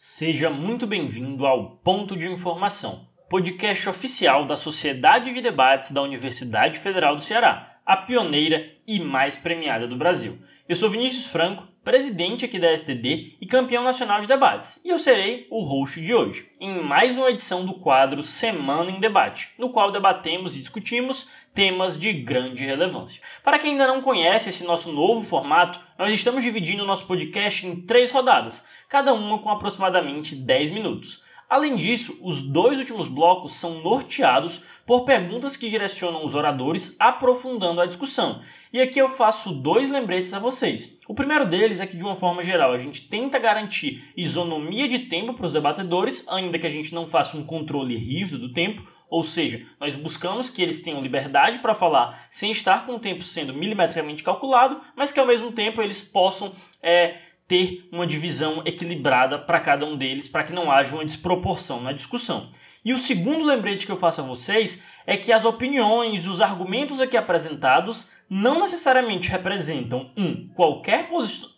Seja muito bem-vindo ao Ponto de Informação, podcast oficial da Sociedade de Debates da Universidade Federal do Ceará, a pioneira e mais premiada do Brasil. Eu sou Vinícius Franco, presidente aqui da STD e campeão nacional de debates, e eu serei o host de hoje, em mais uma edição do quadro Semana em Debate, no qual debatemos e discutimos temas de grande relevância. Para quem ainda não conhece esse nosso novo formato, nós estamos dividindo o nosso podcast em três rodadas, cada uma com aproximadamente 10 minutos. Além disso, os dois últimos blocos são norteados por perguntas que direcionam os oradores aprofundando a discussão. E aqui eu faço dois lembretes a vocês. O primeiro deles é que, de uma forma geral, a gente tenta garantir isonomia de tempo para os debatedores, ainda que a gente não faça um controle rígido do tempo. Ou seja, nós buscamos que eles tenham liberdade para falar sem estar com o tempo sendo milimetricamente calculado, mas que ao mesmo tempo eles possam é, ter uma divisão equilibrada para cada um deles, para que não haja uma desproporção na discussão. E o segundo lembrete que eu faço a vocês é que as opiniões, os argumentos aqui apresentados não necessariamente representam um qualquer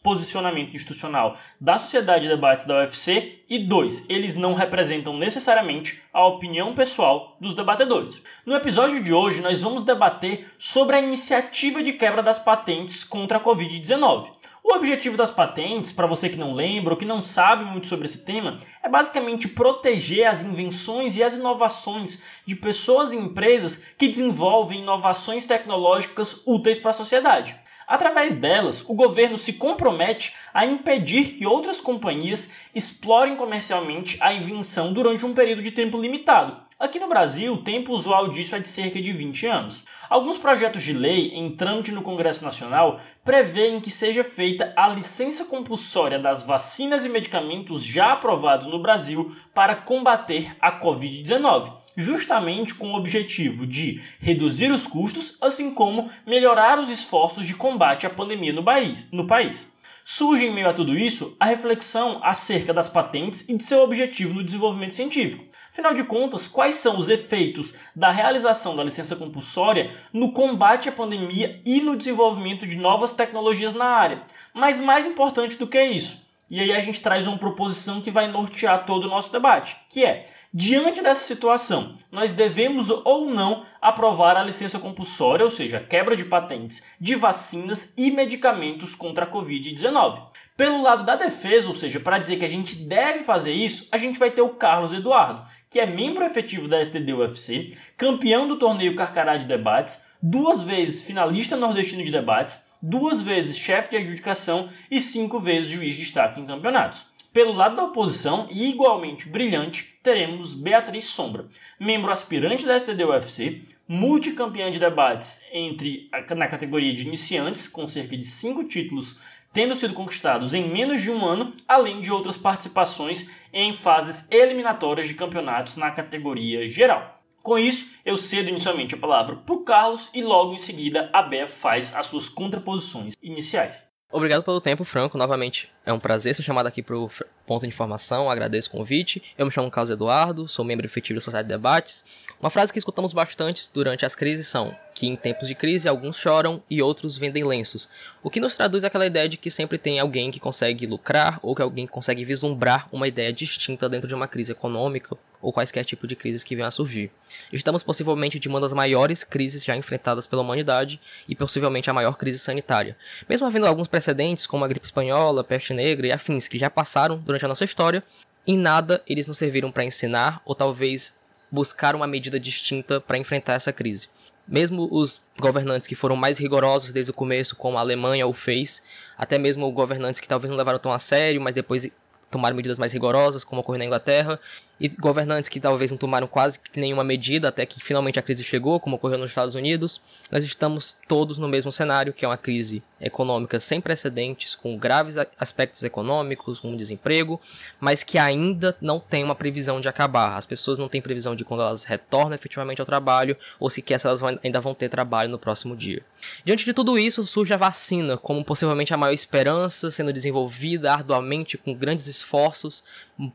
posicionamento institucional da Sociedade de Debates da UFC e dois, eles não representam necessariamente a opinião pessoal dos debatedores. No episódio de hoje nós vamos debater sobre a iniciativa de quebra das patentes contra a COVID-19. O objetivo das patentes, para você que não lembra ou que não sabe muito sobre esse tema, é basicamente proteger as invenções e as inovações de pessoas e empresas que desenvolvem inovações tecnológicas úteis para a sociedade. Através delas, o governo se compromete a impedir que outras companhias explorem comercialmente a invenção durante um período de tempo limitado, Aqui no Brasil, o tempo usual disso é de cerca de 20 anos. Alguns projetos de lei em trâmite no Congresso Nacional prevêem que seja feita a licença compulsória das vacinas e medicamentos já aprovados no Brasil para combater a Covid-19 justamente com o objetivo de reduzir os custos, assim como melhorar os esforços de combate à pandemia no país. No país. Surge em meio a tudo isso a reflexão acerca das patentes e de seu objetivo no desenvolvimento científico. Afinal de contas, quais são os efeitos da realização da licença compulsória no combate à pandemia e no desenvolvimento de novas tecnologias na área? Mas mais importante do que isso, e aí a gente traz uma proposição que vai nortear todo o nosso debate, que é: diante dessa situação, nós devemos ou não aprovar a licença compulsória, ou seja, a quebra de patentes de vacinas e medicamentos contra a COVID-19. Pelo lado da defesa, ou seja, para dizer que a gente deve fazer isso, a gente vai ter o Carlos Eduardo, que é membro efetivo da STD UFC, campeão do torneio Carcará de Debates, duas vezes finalista nordestino de debates duas vezes chefe de adjudicação e cinco vezes juiz de destaque em campeonatos. Pelo lado da oposição, e igualmente brilhante, teremos Beatriz Sombra, membro aspirante da STD UFC, multicampeã de debates entre na categoria de iniciantes, com cerca de cinco títulos tendo sido conquistados em menos de um ano, além de outras participações em fases eliminatórias de campeonatos na categoria geral. Com isso, eu cedo inicialmente a palavra para o Carlos e logo em seguida a Bea faz as suas contraposições iniciais. Obrigado pelo tempo, Franco. Novamente, é um prazer ser chamado aqui para o Ponto de Informação. Agradeço o convite. Eu me chamo Carlos Eduardo, sou membro efetivo da Sociedade de Debates. Uma frase que escutamos bastante durante as crises são que em tempos de crise alguns choram e outros vendem lenços. O que nos traduz aquela ideia de que sempre tem alguém que consegue lucrar ou que alguém consegue vislumbrar uma ideia distinta dentro de uma crise econômica ou quaisquer tipo de crises que venham a surgir. Estamos possivelmente de uma das maiores crises já enfrentadas pela humanidade e possivelmente a maior crise sanitária. Mesmo havendo alguns precedentes, como a gripe espanhola, peste negra e afins que já passaram durante a nossa história, em nada eles nos serviram para ensinar ou talvez buscar uma medida distinta para enfrentar essa crise. Mesmo os governantes que foram mais rigorosos desde o começo, como a Alemanha o fez, até mesmo governantes que talvez não levaram tão a sério, mas depois tomaram medidas mais rigorosas, como ocorreu na Inglaterra, e governantes que talvez não tomaram quase nenhuma medida até que finalmente a crise chegou, como ocorreu nos Estados Unidos, nós estamos todos no mesmo cenário, que é uma crise econômica sem precedentes, com graves aspectos econômicos, com desemprego, mas que ainda não tem uma previsão de acabar. As pessoas não têm previsão de quando elas retornam efetivamente ao trabalho, ou sequer se elas ainda vão ter trabalho no próximo dia. Diante de tudo isso, surge a vacina como possivelmente a maior esperança, sendo desenvolvida arduamente com grandes esforços,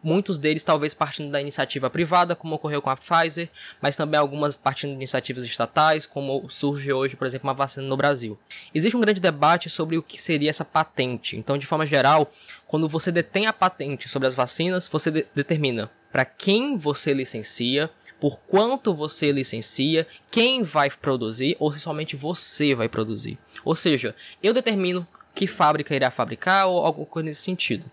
muitos deles talvez partindo da iniciativa privada, como ocorreu com a Pfizer, mas também algumas partindo de iniciativas estatais, como surge hoje, por exemplo, uma vacina no Brasil. Existe um grande debate sobre o que seria essa patente. Então, de forma geral, quando você detém a patente sobre as vacinas, você de determina para quem você licencia, por quanto você licencia, quem vai produzir ou se somente você vai produzir. Ou seja, eu determino que fábrica irá fabricar ou alguma coisa nesse sentido.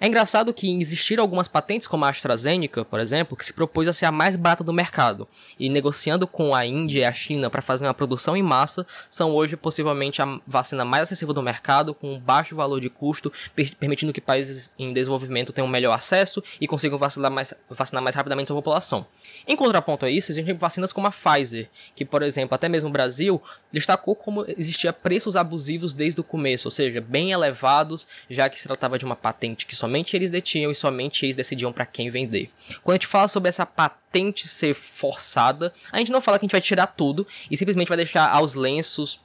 É engraçado que existiram algumas patentes, como a AstraZeneca, por exemplo, que se propôs a ser a mais barata do mercado, e negociando com a Índia e a China para fazer uma produção em massa, são hoje possivelmente a vacina mais acessível do mercado, com baixo valor de custo, permitindo que países em desenvolvimento tenham melhor acesso e consigam vacinar mais, vacinar mais rapidamente sua população. Em contraponto a isso, existem vacinas como a Pfizer, que, por exemplo, até mesmo o Brasil, destacou como existia preços abusivos desde o começo, ou seja, bem elevados, já que se tratava de uma patente que só somente eles detinham e somente eles decidiam para quem vender. Quando a gente fala sobre essa patente ser forçada, a gente não fala que a gente vai tirar tudo e simplesmente vai deixar aos lenços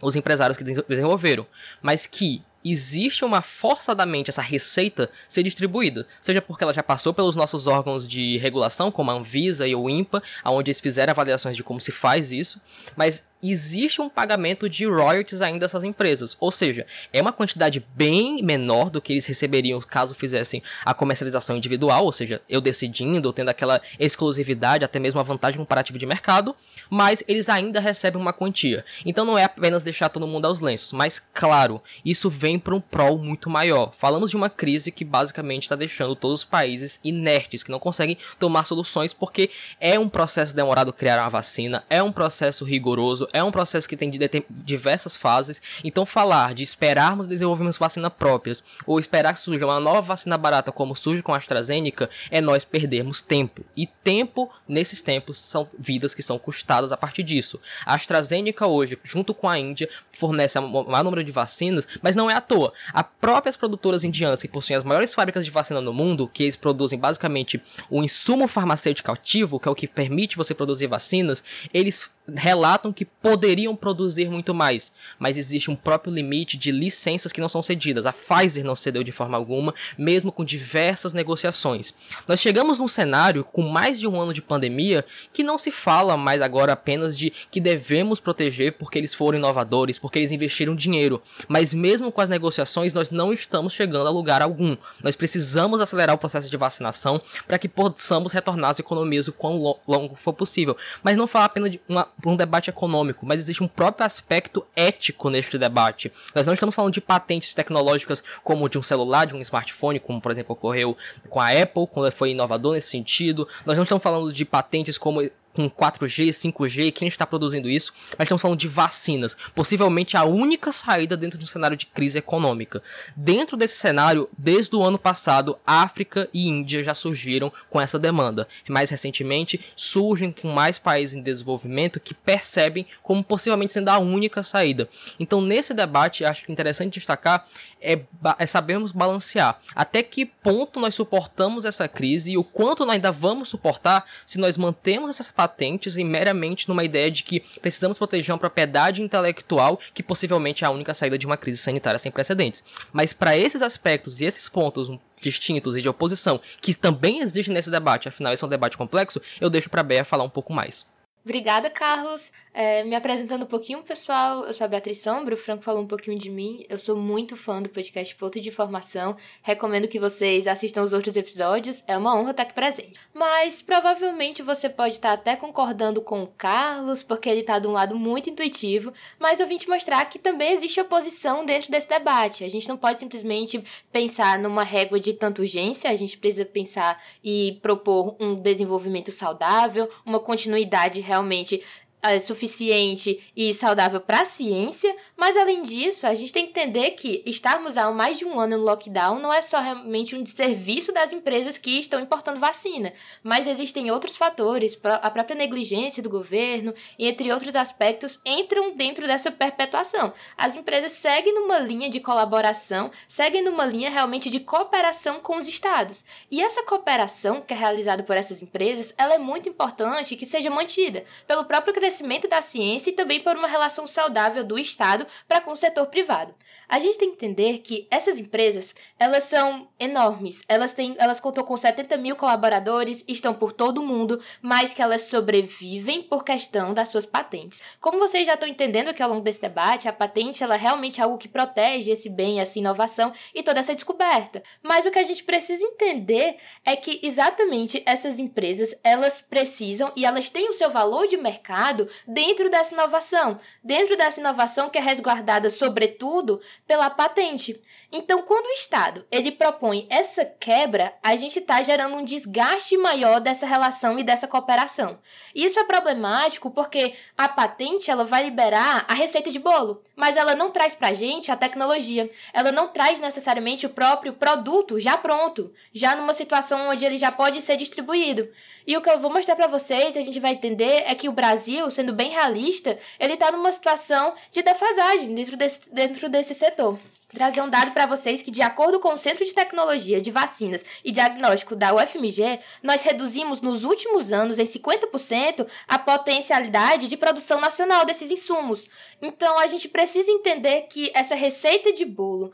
os empresários que desenvolveram, mas que existe uma forçadamente essa receita ser distribuída, seja porque ela já passou pelos nossos órgãos de regulação, como a Anvisa e o INPA, onde eles fizeram avaliações de como se faz isso, mas existe um pagamento de royalties ainda dessas empresas. Ou seja, é uma quantidade bem menor do que eles receberiam caso fizessem a comercialização individual, ou seja, eu decidindo, tendo aquela exclusividade, até mesmo a vantagem comparativa de mercado, mas eles ainda recebem uma quantia. Então não é apenas deixar todo mundo aos lenços, mas claro, isso vem para um prol muito maior. Falamos de uma crise que basicamente está deixando todos os países inertes, que não conseguem tomar soluções porque é um processo demorado criar uma vacina, é um processo rigoroso, é um processo que tem diversas fases, então falar de esperarmos desenvolvermos vacinas próprias ou esperar que surja uma nova vacina barata como surge com a AstraZeneca é nós perdermos tempo. E tempo, nesses tempos, são vidas que são custadas a partir disso. A AstraZeneca hoje, junto com a Índia, fornece o maior número de vacinas, mas não é à toa. As próprias produtoras indianas que possuem as maiores fábricas de vacina no mundo, que eles produzem basicamente o insumo farmacêutico ativo, que é o que permite você produzir vacinas, eles relatam que poderiam produzir muito mais, mas existe um próprio limite de licenças que não são cedidas. A Pfizer não cedeu de forma alguma, mesmo com diversas negociações. Nós chegamos num cenário com mais de um ano de pandemia que não se fala mais agora apenas de que devemos proteger porque eles foram inovadores, porque eles investiram dinheiro, mas mesmo com as negociações nós não estamos chegando a lugar algum. Nós precisamos acelerar o processo de vacinação para que possamos retornar às economias o quão longo for possível, mas não falar apenas de uma um debate econômico, mas existe um próprio aspecto ético neste debate. Nós não estamos falando de patentes tecnológicas como de um celular, de um smartphone, como por exemplo ocorreu com a Apple, quando foi inovador nesse sentido. Nós não estamos falando de patentes como com 4G, 5G, quem está produzindo isso, mas estamos falando de vacinas, possivelmente a única saída dentro de um cenário de crise econômica. Dentro desse cenário, desde o ano passado, África e Índia já surgiram com essa demanda. Mais recentemente, surgem com mais países em desenvolvimento que percebem como possivelmente sendo a única saída. Então, nesse debate, acho interessante destacar é, é sabermos balancear até que ponto nós suportamos essa crise e o quanto nós ainda vamos suportar se nós mantemos essas patentes e meramente numa ideia de que precisamos proteger uma propriedade intelectual que possivelmente é a única saída de uma crise sanitária sem precedentes. Mas para esses aspectos e esses pontos distintos e de oposição que também existem nesse debate, afinal esse é um debate complexo, eu deixo para a Bea falar um pouco mais. Obrigada, Carlos. É, me apresentando um pouquinho, pessoal, eu sou a Beatriz Sombra, o Franco falou um pouquinho de mim. Eu sou muito fã do podcast Ponto de Informação. Recomendo que vocês assistam os outros episódios. É uma honra estar aqui presente. Mas provavelmente você pode estar até concordando com o Carlos, porque ele está de um lado muito intuitivo. Mas eu vim te mostrar que também existe oposição dentro desse debate. A gente não pode simplesmente pensar numa régua de tanta urgência, a gente precisa pensar e propor um desenvolvimento saudável, uma continuidade realmente realmente é, suficiente e saudável para a ciência, mas além disso, a gente tem que entender que estarmos há mais de um ano no lockdown não é só realmente um desserviço das empresas que estão importando vacina, mas existem outros fatores, a própria negligência do governo entre outros aspectos entram dentro dessa perpetuação. As empresas seguem numa linha de colaboração, seguem numa linha realmente de cooperação com os estados. E essa cooperação que é realizada por essas empresas, ela é muito importante que seja mantida pelo próprio crescimento da ciência e também por uma relação saudável do Estado para com o setor privado. A gente tem que entender que essas empresas, elas são enormes. Elas têm, elas contam com 70 mil colaboradores, estão por todo o mundo, mas que elas sobrevivem por questão das suas patentes. Como vocês já estão entendendo aqui ao longo desse debate, a patente ela é realmente algo que protege esse bem, essa inovação e toda essa descoberta. Mas o que a gente precisa entender é que exatamente essas empresas, elas precisam e elas têm o seu valor de mercado dentro dessa inovação, dentro dessa inovação que é resguardada sobretudo pela patente. Então, quando o Estado ele propõe essa quebra, a gente está gerando um desgaste maior dessa relação e dessa cooperação. Isso é problemático porque a patente ela vai liberar a receita de bolo, mas ela não traz para a gente a tecnologia. Ela não traz necessariamente o próprio produto já pronto, já numa situação onde ele já pode ser distribuído. E o que eu vou mostrar para vocês, a gente vai entender, é que o Brasil, sendo bem realista, ele está numa situação de defasagem dentro desse, dentro desse setor trazer um dado para vocês que, de acordo com o Centro de Tecnologia de Vacinas e Diagnóstico da UFMG, nós reduzimos nos últimos anos em 50% a potencialidade de produção nacional desses insumos. Então, a gente precisa entender que essa receita de bolo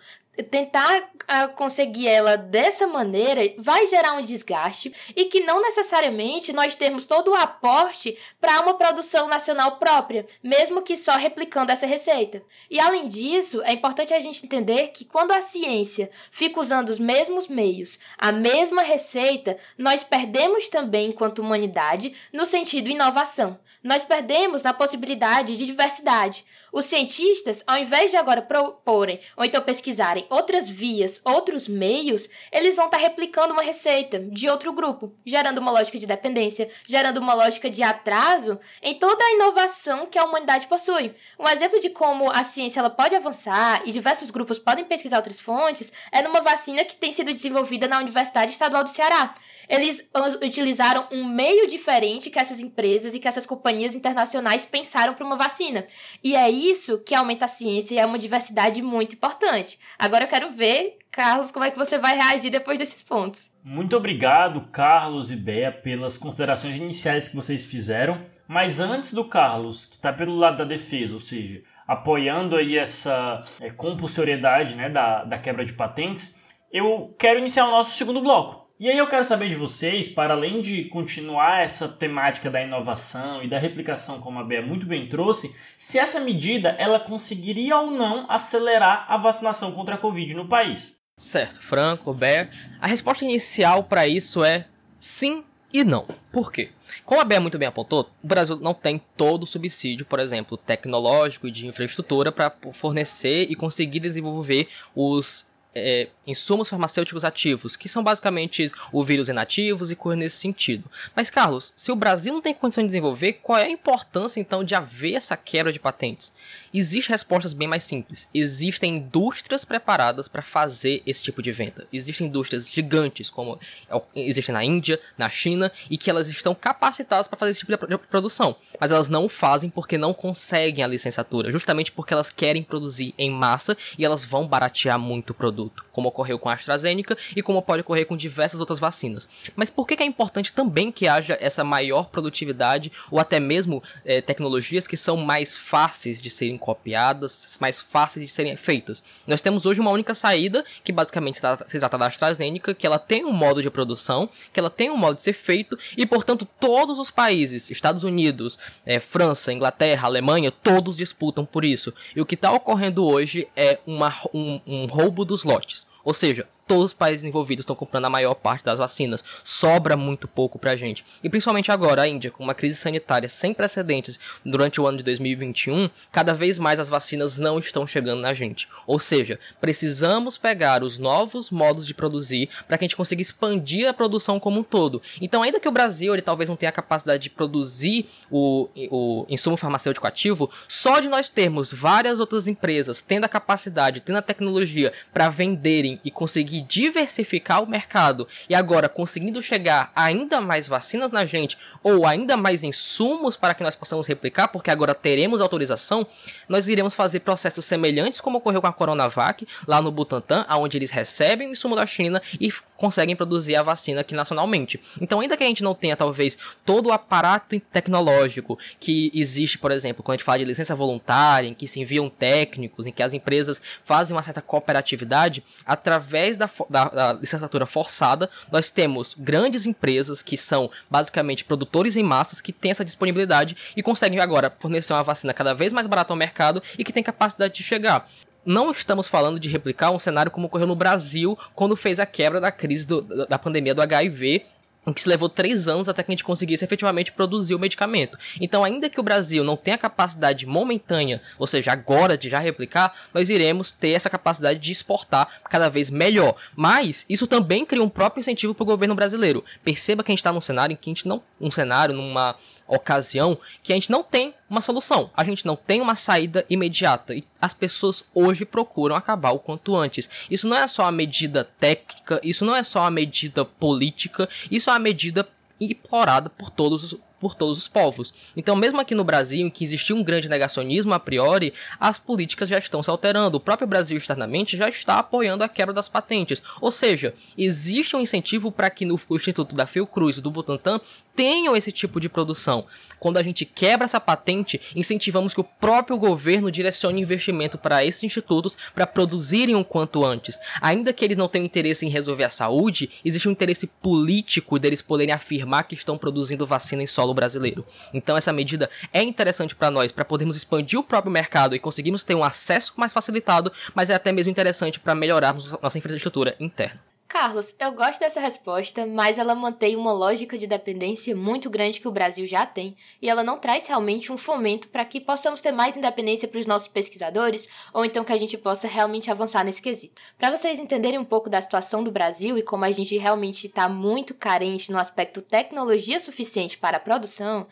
tentar uh, conseguir ela dessa maneira vai gerar um desgaste e que não necessariamente nós temos todo o aporte para uma produção nacional própria, mesmo que só replicando essa receita. E além disso, é importante a gente entender que quando a ciência fica usando os mesmos meios, a mesma receita, nós perdemos também enquanto humanidade no sentido inovação. Nós perdemos na possibilidade de diversidade. Os cientistas, ao invés de agora proporem ou então pesquisarem outras vias, outros meios, eles vão estar tá replicando uma receita de outro grupo, gerando uma lógica de dependência, gerando uma lógica de atraso em toda a inovação que a humanidade possui. Um exemplo de como a ciência ela pode avançar e diversos grupos podem pesquisar outras fontes é numa vacina que tem sido desenvolvida na Universidade Estadual do Ceará. Eles utilizaram um meio diferente que essas empresas e que essas companhias internacionais pensaram para uma vacina. E é isso que aumenta a ciência e é uma diversidade muito importante. Agora eu quero ver, Carlos, como é que você vai reagir depois desses pontos. Muito obrigado, Carlos e Bea, pelas considerações iniciais que vocês fizeram. Mas antes do Carlos, que está pelo lado da defesa, ou seja, apoiando aí essa é, compulsoriedade né, da, da quebra de patentes, eu quero iniciar o nosso segundo bloco. E aí eu quero saber de vocês, para além de continuar essa temática da inovação e da replicação, como a Bea muito bem trouxe, se essa medida ela conseguiria ou não acelerar a vacinação contra a Covid no país. Certo, Franco, Bea. A resposta inicial para isso é sim e não. Por quê? Como a Bea muito bem apontou, o Brasil não tem todo o subsídio, por exemplo, tecnológico e de infraestrutura para fornecer e conseguir desenvolver os é, insumos farmacêuticos ativos, que são basicamente o vírus inativos e coisas nesse sentido. Mas, Carlos, se o Brasil não tem condição de desenvolver, qual é a importância então de haver essa quebra de patentes? Existem respostas bem mais simples. Existem indústrias preparadas para fazer esse tipo de venda. Existem indústrias gigantes, como é existem na Índia, na China, e que elas estão capacitadas para fazer esse tipo de produção. Mas elas não fazem porque não conseguem a licenciatura, justamente porque elas querem produzir em massa e elas vão baratear muito o produto, como ocorreu com a AstraZeneca e como pode ocorrer com diversas outras vacinas. Mas por que é importante também que haja essa maior produtividade ou até mesmo é, tecnologias que são mais fáceis de serem copiadas, mais fáceis de serem feitas. Nós temos hoje uma única saída, que basicamente se trata, se trata da AstraZeneca, que ela tem um modo de produção, que ela tem um modo de ser feito, e portanto todos os países, Estados Unidos, é, França, Inglaterra, Alemanha, todos disputam por isso. E o que está ocorrendo hoje é uma, um, um roubo dos lotes. Ou seja, todos os países envolvidos estão comprando a maior parte das vacinas. Sobra muito pouco pra gente. E principalmente agora, a Índia, com uma crise sanitária sem precedentes durante o ano de 2021, cada vez mais as vacinas não estão chegando na gente. Ou seja, precisamos pegar os novos modos de produzir para que a gente consiga expandir a produção como um todo. Então, ainda que o Brasil ele talvez não tenha a capacidade de produzir o, o insumo farmacêutico ativo, só de nós termos várias outras empresas tendo a capacidade, tendo a tecnologia para venderem e conseguir conseguir diversificar o mercado e agora conseguindo chegar ainda mais vacinas na gente ou ainda mais insumos para que nós possamos replicar, porque agora teremos autorização, nós iremos fazer processos semelhantes como ocorreu com a Coronavac lá no Butantan, onde eles recebem o insumo da China e conseguem produzir a vacina aqui nacionalmente. Então, ainda que a gente não tenha talvez todo o aparato tecnológico que existe, por exemplo, quando a gente fala de licença voluntária, em que se enviam técnicos, em que as empresas fazem uma certa cooperatividade, através da, da, da licenciatura forçada, nós temos grandes empresas que são basicamente produtores em massas que têm essa disponibilidade e conseguem agora fornecer uma vacina cada vez mais barata ao mercado e que tem capacidade de chegar. Não estamos falando de replicar um cenário como ocorreu no Brasil quando fez a quebra da crise do, da pandemia do HIV em que se levou três anos até que a gente conseguisse efetivamente produzir o medicamento. Então, ainda que o Brasil não tenha capacidade momentânea, ou seja, agora de já replicar, nós iremos ter essa capacidade de exportar cada vez melhor. Mas isso também cria um próprio incentivo para o governo brasileiro. Perceba que a gente está num cenário em que a gente não, um cenário numa ocasião que a gente não tem uma solução, a gente não tem uma saída imediata e as pessoas hoje procuram acabar o quanto antes. Isso não é só uma medida técnica, isso não é só uma medida política, isso é uma medida implorada por todos os por todos os povos. Então, mesmo aqui no Brasil, em que existia um grande negacionismo a priori, as políticas já estão se alterando. O próprio Brasil externamente já está apoiando a quebra das patentes. Ou seja, existe um incentivo para que no Instituto da Fiocruz e do Butantan tenham esse tipo de produção. Quando a gente quebra essa patente, incentivamos que o próprio governo direcione investimento para esses institutos para produzirem o quanto antes. Ainda que eles não tenham interesse em resolver a saúde, existe um interesse político deles poderem afirmar que estão produzindo vacina em solo brasileiro. Então essa medida é interessante para nós, para podermos expandir o próprio mercado e conseguirmos ter um acesso mais facilitado, mas é até mesmo interessante para melhorarmos nossa infraestrutura interna. Carlos, eu gosto dessa resposta, mas ela mantém uma lógica de dependência muito grande que o Brasil já tem, e ela não traz realmente um fomento para que possamos ter mais independência para os nossos pesquisadores, ou então que a gente possa realmente avançar nesse quesito. Para vocês entenderem um pouco da situação do Brasil e como a gente realmente está muito carente no aspecto tecnologia suficiente para a produção,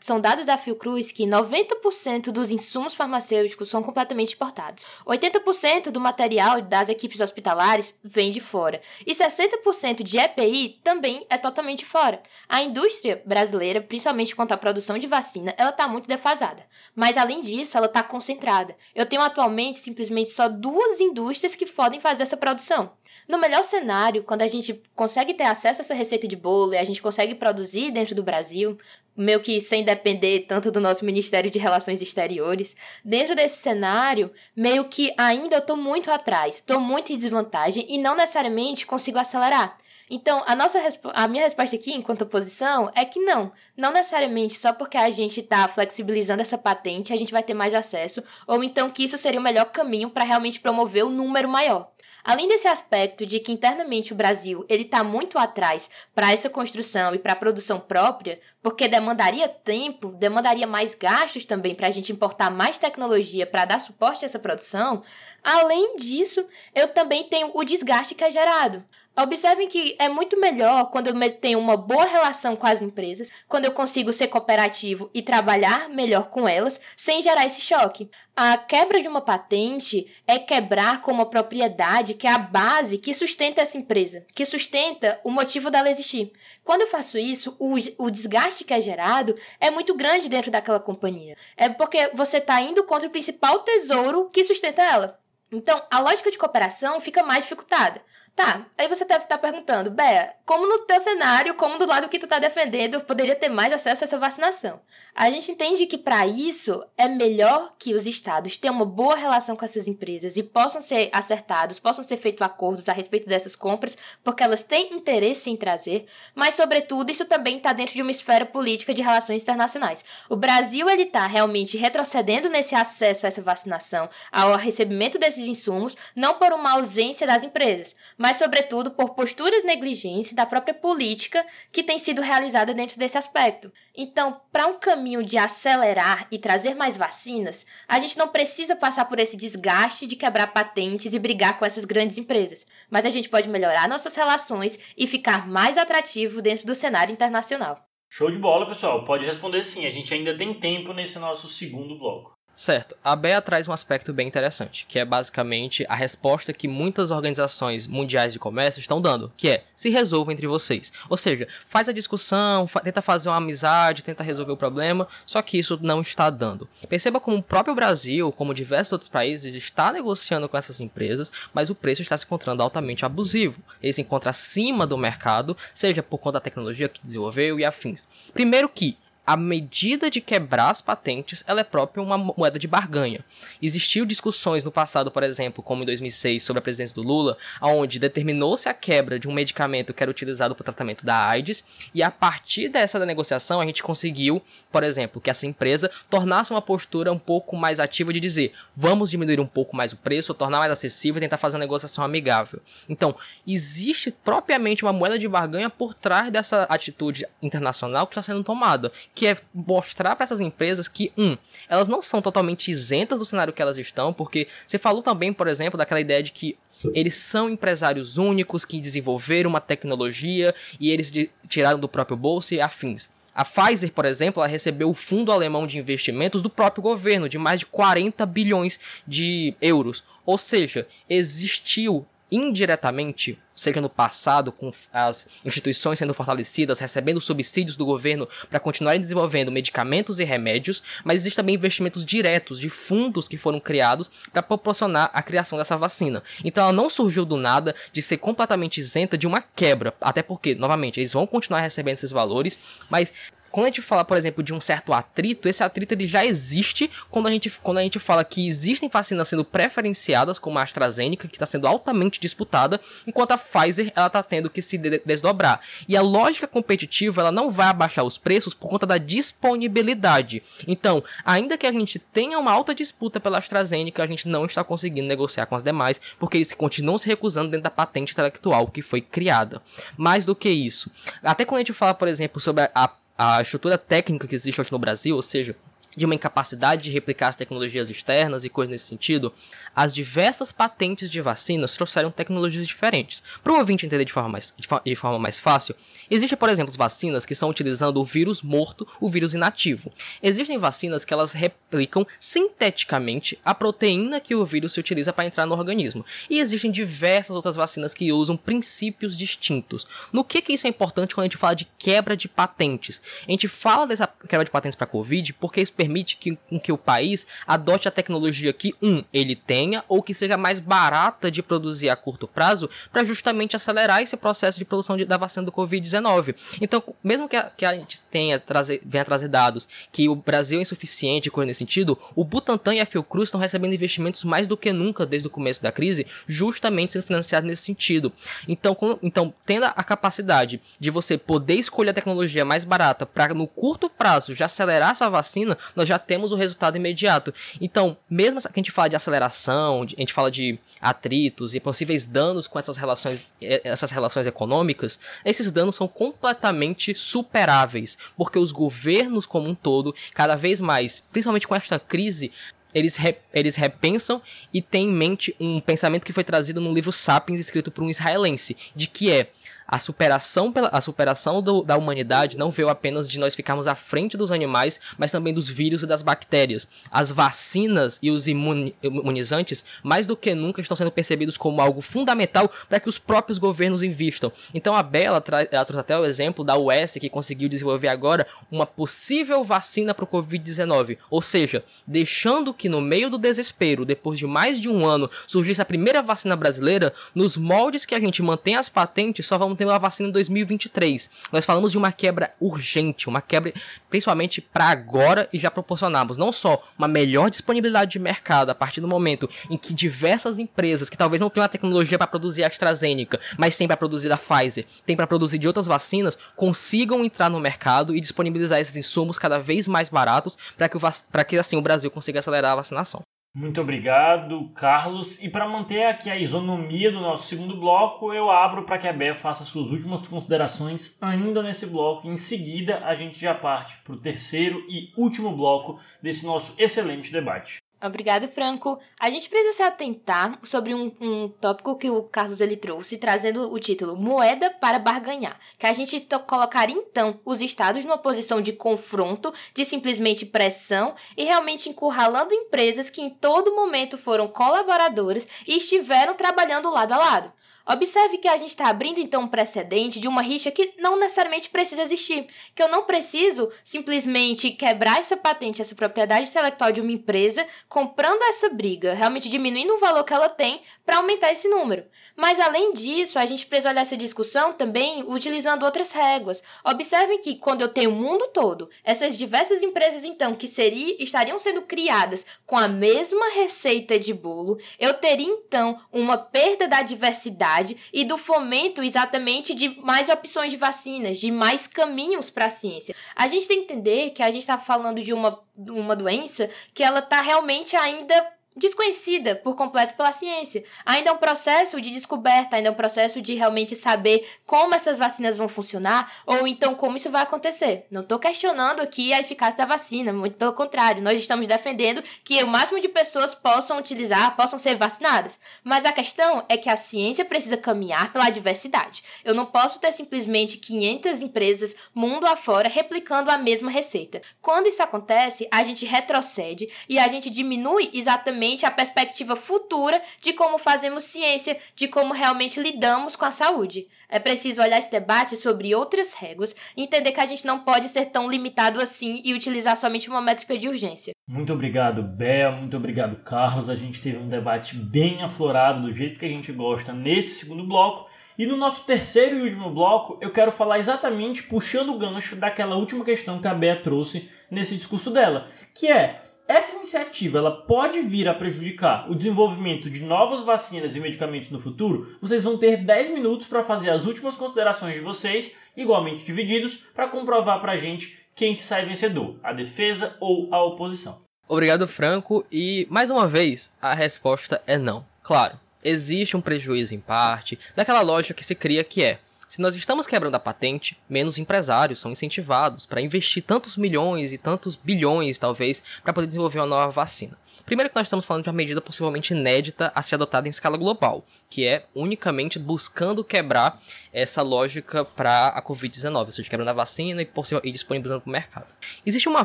são dados da Fiocruz que 90% dos insumos farmacêuticos são completamente importados. 80% do material das equipes hospitalares vem de fora. E 60% de EPI também é totalmente fora. A indústria brasileira, principalmente quanto à produção de vacina, ela está muito defasada. Mas além disso, ela está concentrada. Eu tenho atualmente simplesmente só duas indústrias que podem fazer essa produção. No melhor cenário, quando a gente consegue ter acesso a essa receita de bolo e a gente consegue produzir dentro do Brasil, meio que sem depender tanto do nosso Ministério de Relações Exteriores, dentro desse cenário, meio que ainda eu tô muito atrás, tô muito em desvantagem e não necessariamente consigo acelerar. Então, a, nossa, a minha resposta aqui, enquanto oposição, é que não. Não necessariamente só porque a gente está flexibilizando essa patente, a gente vai ter mais acesso, ou então que isso seria o melhor caminho para realmente promover o um número maior. Além desse aspecto de que internamente o Brasil ele está muito atrás para essa construção e para a produção própria, porque demandaria tempo, demandaria mais gastos também para a gente importar mais tecnologia para dar suporte a essa produção. Além disso, eu também tenho o desgaste que é gerado. Observem que é muito melhor quando eu tenho uma boa relação com as empresas, quando eu consigo ser cooperativo e trabalhar melhor com elas, sem gerar esse choque. A quebra de uma patente é quebrar com uma propriedade que é a base que sustenta essa empresa, que sustenta o motivo dela existir. Quando eu faço isso, o, o desgaste que é gerado é muito grande dentro daquela companhia. É porque você está indo contra o principal tesouro que sustenta ela. Então, a lógica de cooperação fica mais dificultada. Tá, aí você deve estar perguntando, Bea, como no teu cenário, como do lado que tu está defendendo, poderia ter mais acesso a essa vacinação? A gente entende que para isso é melhor que os estados tenham uma boa relação com essas empresas e possam ser acertados, possam ser feitos acordos a respeito dessas compras, porque elas têm interesse em trazer, mas sobretudo isso também está dentro de uma esfera política de relações internacionais. O Brasil ele está realmente retrocedendo nesse acesso a essa vacinação, ao recebimento desses insumos, não por uma ausência das empresas, mas sobretudo por posturas negligentes da própria política que tem sido realizada dentro desse aspecto. Então, para um caminho de acelerar e trazer mais vacinas, a gente não precisa passar por esse desgaste de quebrar patentes e brigar com essas grandes empresas, mas a gente pode melhorar nossas relações e ficar mais atrativo dentro do cenário internacional. Show de bola, pessoal. Pode responder sim. A gente ainda tem tempo nesse nosso segundo bloco. Certo. A BEA traz um aspecto bem interessante, que é basicamente a resposta que muitas organizações mundiais de comércio estão dando, que é se resolva entre vocês. Ou seja, faz a discussão, fa tenta fazer uma amizade, tenta resolver o problema, só que isso não está dando. Perceba como o próprio Brasil, como diversos outros países, está negociando com essas empresas, mas o preço está se encontrando altamente abusivo. Ele se encontra acima do mercado, seja por conta da tecnologia que desenvolveu e afins. Primeiro que a medida de quebrar as patentes ela é própria uma moeda de barganha. Existiu discussões no passado, por exemplo, como em 2006, sobre a presidência do Lula, onde determinou-se a quebra de um medicamento que era utilizado para o tratamento da AIDS, e a partir dessa negociação a gente conseguiu, por exemplo, que essa empresa tornasse uma postura um pouco mais ativa de dizer vamos diminuir um pouco mais o preço, tornar mais acessível e tentar fazer uma negociação amigável. Então, existe propriamente uma moeda de barganha por trás dessa atitude internacional que está sendo tomada que é mostrar para essas empresas que, um, elas não são totalmente isentas do cenário que elas estão, porque você falou também, por exemplo, daquela ideia de que eles são empresários únicos que desenvolveram uma tecnologia e eles tiraram do próprio bolso e afins. A Pfizer, por exemplo, ela recebeu o fundo alemão de investimentos do próprio governo, de mais de 40 bilhões de euros. Ou seja, existiu indiretamente, seja no passado, com as instituições sendo fortalecidas, recebendo subsídios do governo para continuarem desenvolvendo medicamentos e remédios, mas existem também investimentos diretos de fundos que foram criados para proporcionar a criação dessa vacina. Então ela não surgiu do nada de ser completamente isenta de uma quebra, até porque, novamente, eles vão continuar recebendo esses valores, mas quando a gente fala, por exemplo, de um certo atrito, esse atrito ele já existe quando a gente, quando a gente fala que existem vacinas sendo preferenciadas, como a AstraZeneca, que está sendo altamente disputada, enquanto a Pfizer ela está tendo que se desdobrar. E a lógica competitiva ela não vai abaixar os preços por conta da disponibilidade. Então, ainda que a gente tenha uma alta disputa pela AstraZeneca, a gente não está conseguindo negociar com as demais, porque eles continuam se recusando dentro da patente intelectual que foi criada. Mais do que isso, até quando a gente fala, por exemplo, sobre a a estrutura técnica que existe hoje no Brasil, ou seja, de uma incapacidade de replicar as tecnologias externas e coisas nesse sentido, as diversas patentes de vacinas trouxeram tecnologias diferentes. Para o ouvinte entender de forma, mais, de forma mais fácil, existem, por exemplo, vacinas que estão utilizando o vírus morto, o vírus inativo. Existem vacinas que elas replicam sinteticamente a proteína que o vírus se utiliza para entrar no organismo. E existem diversas outras vacinas que usam princípios distintos. No que, que isso é importante quando a gente fala de quebra de patentes? A gente fala dessa quebra de patentes para a Covid porque permite que, que o país adote a tecnologia que, um, ele tenha ou que seja mais barata de produzir a curto prazo para justamente acelerar esse processo de produção de, da vacina do Covid-19. Então, mesmo que a, que a gente tenha trazer, venha trazer dados que o Brasil é insuficiente coisa nesse sentido, o Butantan e a Fiocruz estão recebendo investimentos mais do que nunca desde o começo da crise, justamente sendo financiados nesse sentido. Então, com, então tendo a capacidade de você poder escolher a tecnologia mais barata para no curto prazo já acelerar essa vacina, nós já temos o resultado imediato. Então, mesmo que a gente fala de aceleração, a gente fala de atritos e possíveis danos com essas relações, eh, essas relações econômicas, esses danos são completamente superáveis, porque os governos como um todo, cada vez mais, principalmente com esta crise, eles, re, eles repensam e têm em mente um pensamento que foi trazido no livro Sapiens, escrito por um israelense, de que é a superação, pela, a superação do, da humanidade não veio apenas de nós ficarmos à frente dos animais, mas também dos vírus e das bactérias. As vacinas e os imuni, imunizantes, mais do que nunca, estão sendo percebidos como algo fundamental para que os próprios governos invistam. Então a Bela ela trouxe até o exemplo da US, que conseguiu desenvolver agora uma possível vacina para o Covid-19. Ou seja, deixando que no meio do desespero, depois de mais de um ano, surgisse a primeira vacina brasileira, nos moldes que a gente mantém as patentes, só vamos uma vacina em 2023. Nós falamos de uma quebra urgente, uma quebra principalmente para agora e já proporcionamos não só uma melhor disponibilidade de mercado a partir do momento em que diversas empresas que talvez não tenham a tecnologia para produzir a AstraZeneca, mas tem para produzir a Pfizer, tem para produzir de outras vacinas, consigam entrar no mercado e disponibilizar esses insumos cada vez mais baratos para que, para que assim o Brasil consiga acelerar a vacinação. Muito obrigado, Carlos. E para manter aqui a isonomia do nosso segundo bloco, eu abro para que a Bea faça suas últimas considerações ainda nesse bloco. Em seguida, a gente já parte para o terceiro e último bloco desse nosso excelente debate. Obrigada, Franco. A gente precisa se atentar sobre um, um, tópico que o Carlos ele trouxe, trazendo o título Moeda para Barganhar. Que a gente colocaria, então, os estados numa posição de confronto, de simplesmente pressão e realmente encurralando empresas que em todo momento foram colaboradoras e estiveram trabalhando lado a lado. Observe que a gente está abrindo então um precedente de uma rixa que não necessariamente precisa existir. Que eu não preciso simplesmente quebrar essa patente, essa propriedade intelectual de uma empresa, comprando essa briga, realmente diminuindo o valor que ela tem para aumentar esse número. Mas além disso, a gente precisa olhar essa discussão também utilizando outras réguas. Observem que quando eu tenho o mundo todo, essas diversas empresas então que seria, estariam sendo criadas com a mesma receita de bolo, eu teria então uma perda da diversidade e do fomento exatamente de mais opções de vacinas, de mais caminhos para a ciência. A gente tem que entender que a gente está falando de uma, uma doença que ela está realmente ainda desconhecida por completo pela ciência. Ainda é um processo de descoberta, ainda é um processo de realmente saber como essas vacinas vão funcionar ou então como isso vai acontecer. Não estou questionando aqui a eficácia da vacina, muito pelo contrário, nós estamos defendendo que o máximo de pessoas possam utilizar, possam ser vacinadas. Mas a questão é que a ciência precisa caminhar pela diversidade. Eu não posso ter simplesmente 500 empresas mundo afora replicando a mesma receita. Quando isso acontece, a gente retrocede e a gente diminui exatamente a perspectiva futura de como fazemos ciência, de como realmente lidamos com a saúde. É preciso olhar esse debate sobre outras regras e entender que a gente não pode ser tão limitado assim e utilizar somente uma métrica de urgência. Muito obrigado, Bea. Muito obrigado, Carlos. A gente teve um debate bem aflorado, do jeito que a gente gosta, nesse segundo bloco. E no nosso terceiro e último bloco, eu quero falar exatamente puxando o gancho daquela última questão que a Bea trouxe nesse discurso dela, que é essa iniciativa ela pode vir a prejudicar o desenvolvimento de novas vacinas e medicamentos no futuro? Vocês vão ter 10 minutos para fazer as últimas considerações de vocês, igualmente divididos, para comprovar para a gente quem se sai vencedor, a defesa ou a oposição. Obrigado, Franco. E mais uma vez, a resposta é não. Claro, existe um prejuízo em parte daquela lógica que se cria que é se nós estamos quebrando a patente, menos empresários são incentivados para investir tantos milhões e tantos bilhões, talvez, para poder desenvolver uma nova vacina. Primeiro que nós estamos falando de uma medida possivelmente inédita a ser adotada em escala global, que é unicamente buscando quebrar essa lógica para a Covid-19, ou seja, quebrando a vacina e, e disponibilizando para o mercado. Existe uma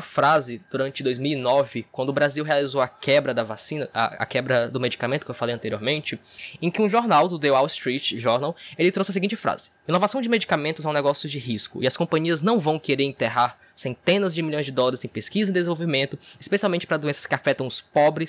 frase durante 2009, quando o Brasil realizou a quebra da vacina, a, a, quebra do medicamento que eu falei anteriormente, em que um jornal do The Wall Street Journal, ele trouxe a seguinte frase: Inovação de medicamentos é um negócio de risco e as companhias não vão querer enterrar centenas de milhões de dólares em pesquisa e desenvolvimento, especialmente para doenças que afetam os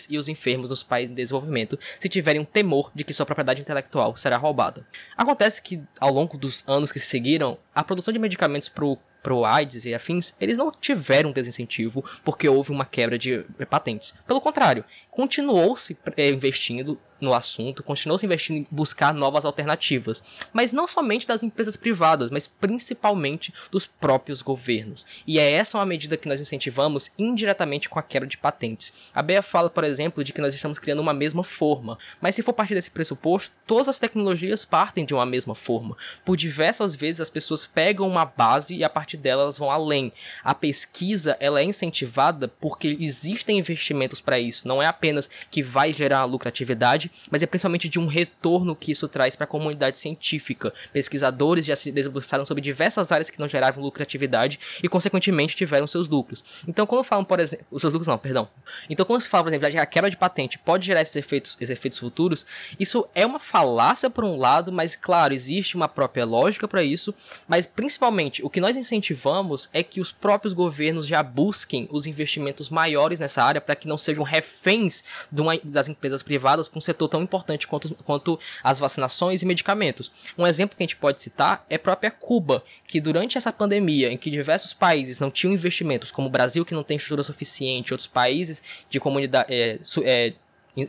e os enfermos nos países em desenvolvimento, se tiverem um temor de que sua propriedade intelectual será roubada. Acontece que ao longo dos anos que se seguiram, a produção de medicamentos para o pro AIDS e afins, eles não tiveram desincentivo porque houve uma quebra de patentes. Pelo contrário, continuou se eh, investindo no assunto, continuou se investindo em buscar novas alternativas, mas não somente das empresas privadas, mas principalmente dos próprios governos. E é essa uma medida que nós incentivamos indiretamente com a quebra de patentes. A Bea fala, por exemplo, de que nós estamos criando uma mesma forma, mas se for partir desse pressuposto, todas as tecnologias partem de uma mesma forma. Por diversas vezes as pessoas pegam uma base e a partir dela elas vão além. A pesquisa ela é incentivada porque existem investimentos para isso, não é apenas que vai gerar lucratividade, mas é principalmente de um retorno que isso traz para a comunidade científica. Pesquisadores já se debruçaram sobre diversas áreas que não geravam lucratividade e, consequentemente, tiveram seus lucros. Então, quando falam, por exemplo, os seus lucros não, perdão. Então, quando se fala, por exemplo, que a quebra de patente pode gerar esses efeitos, esses efeitos futuros, isso é uma falácia por um lado, mas claro, existe uma própria lógica para isso, mas principalmente o que nós incentivamos é que os próprios governos já busquem os investimentos maiores nessa área para que não sejam reféns uma, das empresas privadas para um setor setor tão importante quanto, quanto as vacinações e medicamentos. Um exemplo que a gente pode citar é própria Cuba, que durante essa pandemia, em que diversos países não tinham investimentos, como o Brasil, que não tem estrutura suficiente, outros países de comunidade. É, é,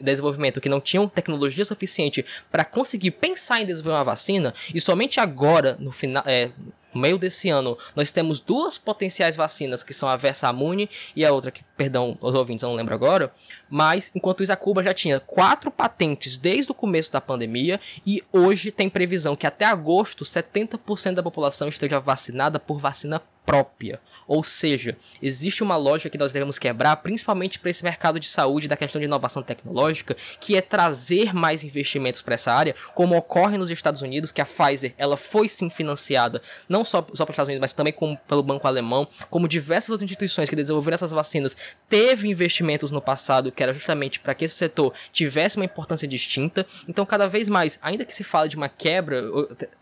desenvolvimento que não tinham tecnologia suficiente para conseguir pensar em desenvolver uma vacina e somente agora no final é, no meio desse ano, nós temos duas potenciais vacinas, que são a Versamune e a outra que, perdão, os ouvintes, não lembro agora. Mas, enquanto isso, a Cuba já tinha quatro patentes desde o começo da pandemia e hoje tem previsão que até agosto 70% da população esteja vacinada por vacina própria. Ou seja, existe uma lógica que nós devemos quebrar, principalmente para esse mercado de saúde da questão de inovação tecnológica, que é trazer mais investimentos para essa área, como ocorre nos Estados Unidos, que a Pfizer ela foi sim financiada, não só, só para os Estados Unidos, mas também com, pelo Banco Alemão, como diversas outras instituições que desenvolveram essas vacinas, teve investimentos no passado que era justamente para que esse setor tivesse uma importância distinta. Então, cada vez mais, ainda que se fale de uma quebra,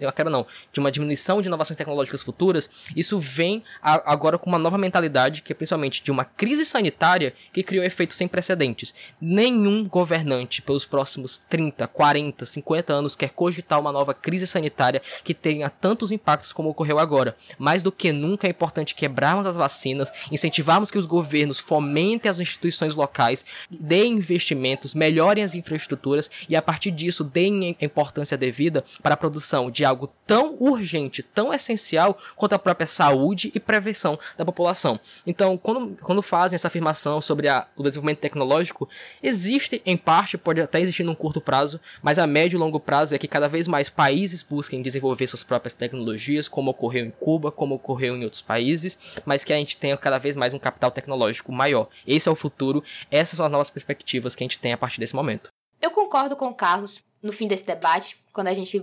uma quebra não, de uma diminuição de inovações tecnológicas futuras, isso vem a, agora com uma nova mentalidade, que é principalmente de uma crise sanitária que criou efeitos sem precedentes. Nenhum governante pelos próximos 30, 40, 50 anos quer cogitar uma nova crise sanitária que tenha tantos impactos como ocorreu agora. Mais do que nunca é importante quebrarmos as vacinas, incentivarmos que os governos fomentem as instituições locais, deem investimentos, melhorem as infraestruturas e a partir disso deem a importância devida para a produção de algo tão urgente, tão essencial quanto a própria saúde e prevenção da população. Então, quando, quando fazem essa afirmação sobre a, o desenvolvimento tecnológico, existe em parte, pode até existir num curto prazo, mas a médio e longo prazo é que cada vez mais países busquem desenvolver suas próprias tecnologias, como ocorreu em Cuba, como ocorreu em outros países, mas que a gente tenha cada vez mais um capital tecnológico maior. Esse é o futuro, essas são as novas perspectivas que a gente tem a partir desse momento. Eu concordo com o Carlos no fim desse debate, quando a gente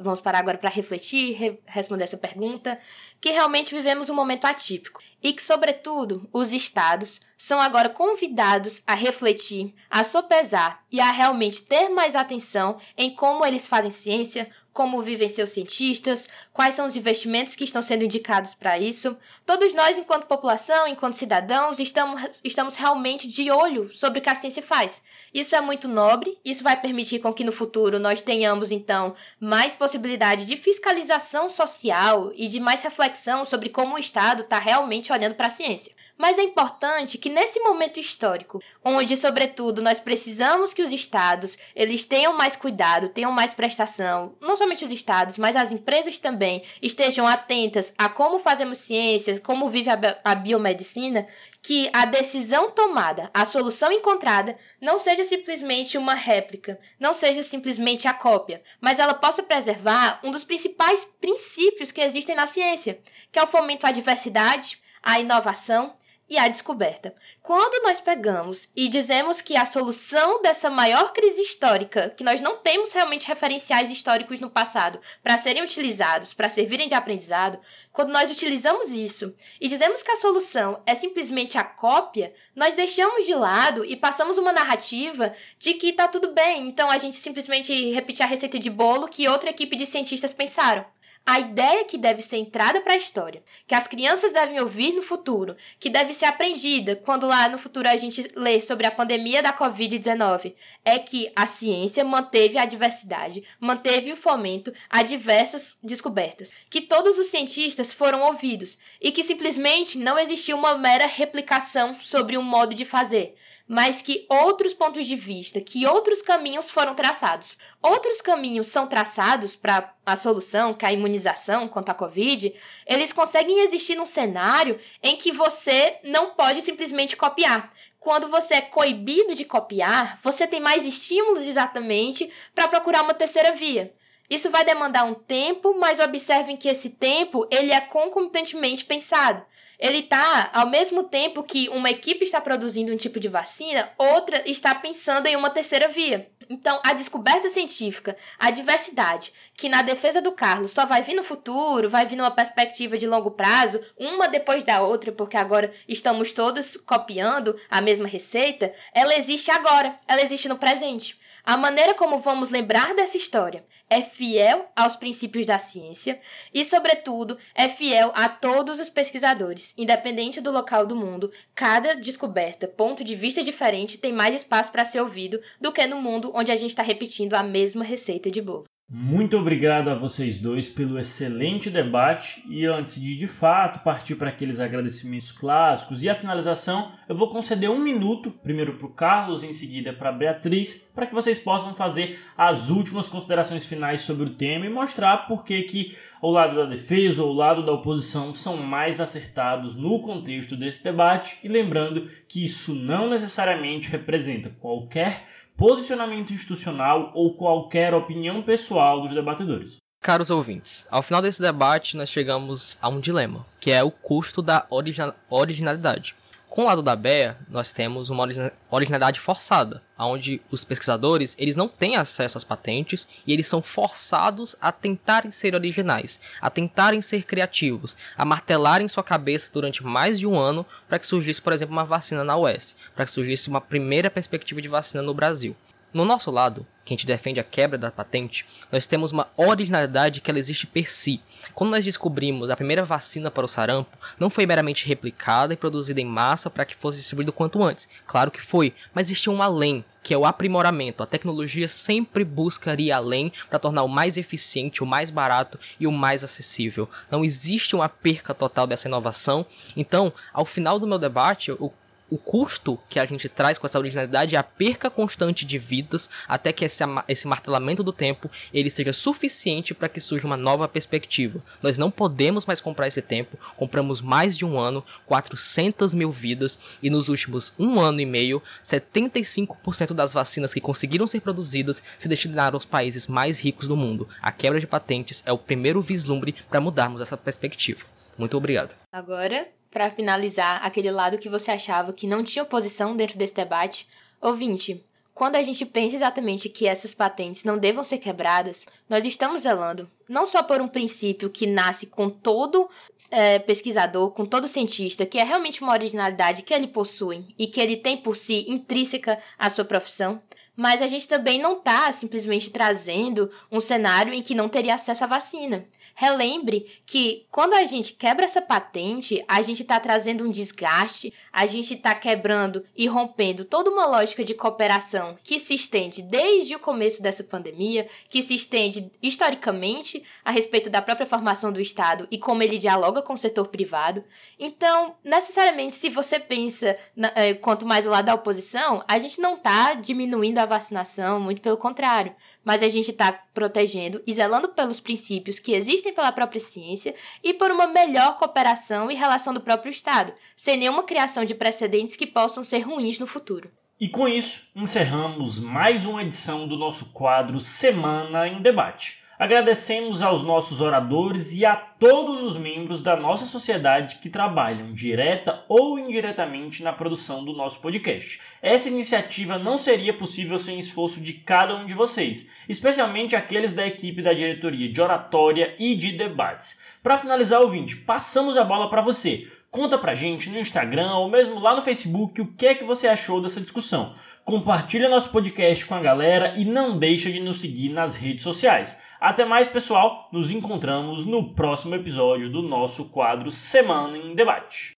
vamos parar agora para refletir, re responder essa pergunta, que realmente vivemos um momento atípico e que, sobretudo, os estados são agora convidados a refletir, a sopesar e a realmente ter mais atenção em como eles fazem ciência, como vivem seus cientistas, quais são os investimentos que estão sendo indicados para isso. Todos nós, enquanto população, enquanto cidadãos, estamos, estamos realmente de olho sobre o que a ciência faz. Isso é muito nobre, isso vai permitir com que no futuro nós tenhamos, então, mais possibilidade de fiscalização social e de mais reflexão sobre como o Estado está realmente olhando para a ciência. Mas é importante que nesse momento histórico, onde sobretudo nós precisamos que os estados eles tenham mais cuidado, tenham mais prestação, não somente os estados, mas as empresas também estejam atentas a como fazemos ciências, como vive a, biomedicina, que a decisão tomada, a solução encontrada, não seja simplesmente uma réplica, não seja simplesmente a cópia, mas ela possa preservar um dos principais princípios que existem na ciência, que é o fomento à diversidade, à inovação e a descoberta. Quando nós pegamos e dizemos que a solução dessa maior crise histórica, que nós não temos realmente referenciais históricos no passado para serem utilizados, para servirem de aprendizado, quando nós utilizamos isso e dizemos que a solução é simplesmente a cópia, nós deixamos de lado e passamos uma narrativa de que está tudo bem, então a gente simplesmente repetir a receita de bolo que outra equipe de cientistas pensaram a ideia que deve ser entrada para a história, que as crianças devem ouvir no futuro, que deve ser aprendida quando lá no futuro a gente lê sobre a pandemia da Covid-19, é que a ciência manteve a diversidade, manteve o fomento a diversas descobertas, que todos os cientistas foram ouvidos e que simplesmente não existiu uma mera replicação sobre um modo de fazer mas que outros pontos de vista, que outros caminhos foram traçados. Outros caminhos são traçados para a solução, que é a imunização contra a Covid, eles conseguem existir num cenário em que você não pode simplesmente copiar. Quando você é coibido de copiar, você tem mais estímulos exatamente para procurar uma terceira via. Isso vai demandar um tempo, mas observem que esse tempo ele é concomitantemente pensado ele está, ao mesmo tempo que uma equipe está produzindo um tipo de vacina, outra está pensando em uma terceira via. Então, a descoberta científica, a diversidade, que na defesa do Carlos só vai vir no futuro, vai vir numa perspectiva de longo prazo, uma depois da outra, porque agora estamos todos copiando a mesma receita, ela existe agora, ela existe no presente. A maneira como vamos lembrar dessa história é fiel aos princípios da ciência e, sobretudo, é fiel a todos os pesquisadores, independente do local do mundo. Cada descoberta, ponto de vista diferente, tem mais espaço para ser ouvido do que no mundo onde a gente está repetindo a mesma receita de bolo. Muito obrigado a vocês dois pelo excelente debate. E antes de de fato partir para aqueles agradecimentos clássicos e a finalização, eu vou conceder um minuto, primeiro para o Carlos em seguida para a Beatriz, para que vocês possam fazer as últimas considerações finais sobre o tema e mostrar por que que o lado da defesa ou o lado da oposição são mais acertados no contexto desse debate. E lembrando que isso não necessariamente representa qualquer posicionamento institucional ou qualquer opinião pessoal dos debatedores. Caros ouvintes, ao final desse debate nós chegamos a um dilema, que é o custo da originalidade. Com o lado da BEA, nós temos uma originalidade forçada, onde os pesquisadores eles não têm acesso às patentes e eles são forçados a tentarem ser originais, a tentarem ser criativos, a martelarem sua cabeça durante mais de um ano para que surgisse, por exemplo, uma vacina na US, para que surgisse uma primeira perspectiva de vacina no Brasil. No nosso lado, que a gente defende a quebra da patente, nós temos uma originalidade que ela existe per si. Quando nós descobrimos a primeira vacina para o sarampo, não foi meramente replicada e produzida em massa para que fosse distribuído quanto antes. Claro que foi, mas existia um além, que é o aprimoramento. A tecnologia sempre buscaria além para tornar o mais eficiente, o mais barato e o mais acessível. Não existe uma perca total dessa inovação. Então, ao final do meu debate, eu o custo que a gente traz com essa originalidade é a perca constante de vidas até que esse, esse martelamento do tempo ele seja suficiente para que surja uma nova perspectiva. Nós não podemos mais comprar esse tempo, compramos mais de um ano, 400 mil vidas e nos últimos um ano e meio, 75% das vacinas que conseguiram ser produzidas se destinaram aos países mais ricos do mundo. A quebra de patentes é o primeiro vislumbre para mudarmos essa perspectiva. Muito obrigado. Agora, para finalizar aquele lado que você achava que não tinha oposição dentro desse debate, ouvinte, quando a gente pensa exatamente que essas patentes não devam ser quebradas, nós estamos zelando não só por um princípio que nasce com todo é, pesquisador, com todo cientista, que é realmente uma originalidade que ele possui e que ele tem por si intrínseca à sua profissão, mas a gente também não está simplesmente trazendo um cenário em que não teria acesso à vacina. Relembre que quando a gente quebra essa patente, a gente está trazendo um desgaste, a gente está quebrando e rompendo toda uma lógica de cooperação que se estende desde o começo dessa pandemia, que se estende historicamente a respeito da própria formação do Estado e como ele dialoga com o setor privado. Então, necessariamente, se você pensa eh, quanto mais o lado da oposição, a gente não está diminuindo a vacinação, muito pelo contrário mas a gente está protegendo e zelando pelos princípios que existem pela própria ciência e por uma melhor cooperação e relação do próprio Estado, sem nenhuma criação de precedentes que possam ser ruins no futuro. E com isso, encerramos mais uma edição do nosso quadro Semana em Debate. Agradecemos aos nossos oradores e a todos os membros da nossa sociedade que trabalham direta ou indiretamente na produção do nosso podcast. Essa iniciativa não seria possível sem o esforço de cada um de vocês, especialmente aqueles da equipe da diretoria de oratória e de debates. Para finalizar, ouvinte, passamos a bola para você. Conta pra gente no Instagram ou mesmo lá no Facebook o que é que você achou dessa discussão. Compartilha nosso podcast com a galera e não deixa de nos seguir nas redes sociais. Até mais, pessoal. Nos encontramos no próximo episódio do nosso quadro Semana em Debate.